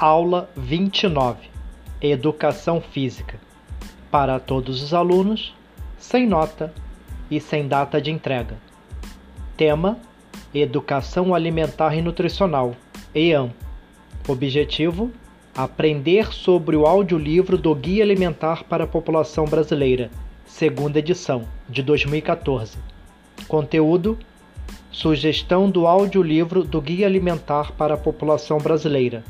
Aula 29 Educação Física para todos os alunos, sem nota e sem data de entrega. Tema: Educação Alimentar e Nutricional, EAM. Objetivo: Aprender sobre o audiolivro do Guia Alimentar para a População Brasileira, segunda edição, de 2014. Conteúdo: Sugestão do audiolivro do Guia Alimentar para a População Brasileira,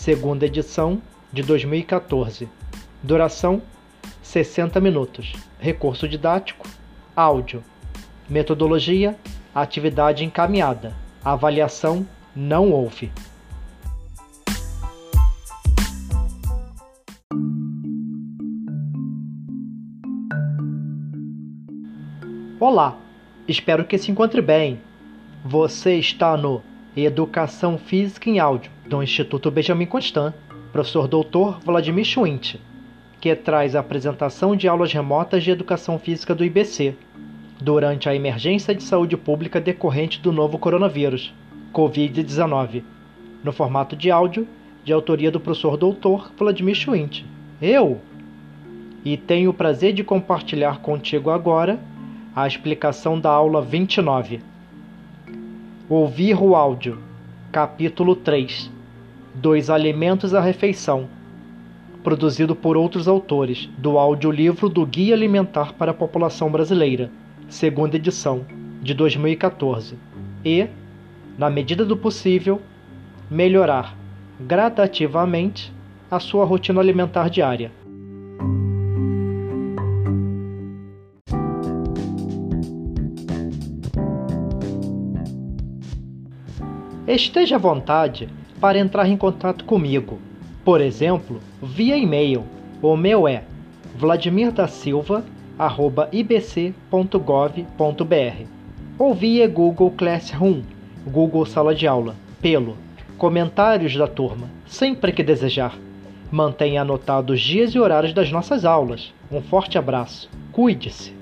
segunda edição, de 2014. Duração: 60 minutos. Recurso didático: áudio. Metodologia: atividade encaminhada. Avaliação: não houve. Olá, espero que se encontre bem. Você está no Educação Física em Áudio do Instituto Benjamin Constant, professor doutor Vladimir Schwint, que traz a apresentação de aulas remotas de educação física do IBC durante a emergência de saúde pública decorrente do novo coronavírus, COVID-19, no formato de áudio de autoria do professor doutor Vladimir Schwint. Eu! E tenho o prazer de compartilhar contigo agora a explicação da aula 29. Ouvir o áudio. Capítulo 3. Dois alimentos à refeição. Produzido por outros autores, do audiolivro do Guia Alimentar para a População Brasileira, segunda edição, de 2014. E, na medida do possível, melhorar gradativamente a sua rotina alimentar diária. Esteja à vontade para entrar em contato comigo, por exemplo, via e-mail. O meu é vladimirdasilva@ibc.gov.br ou via Google Classroom, Google Sala de Aula, pelo comentários da turma, sempre que desejar. Mantenha anotados os dias e horários das nossas aulas. Um forte abraço. Cuide-se.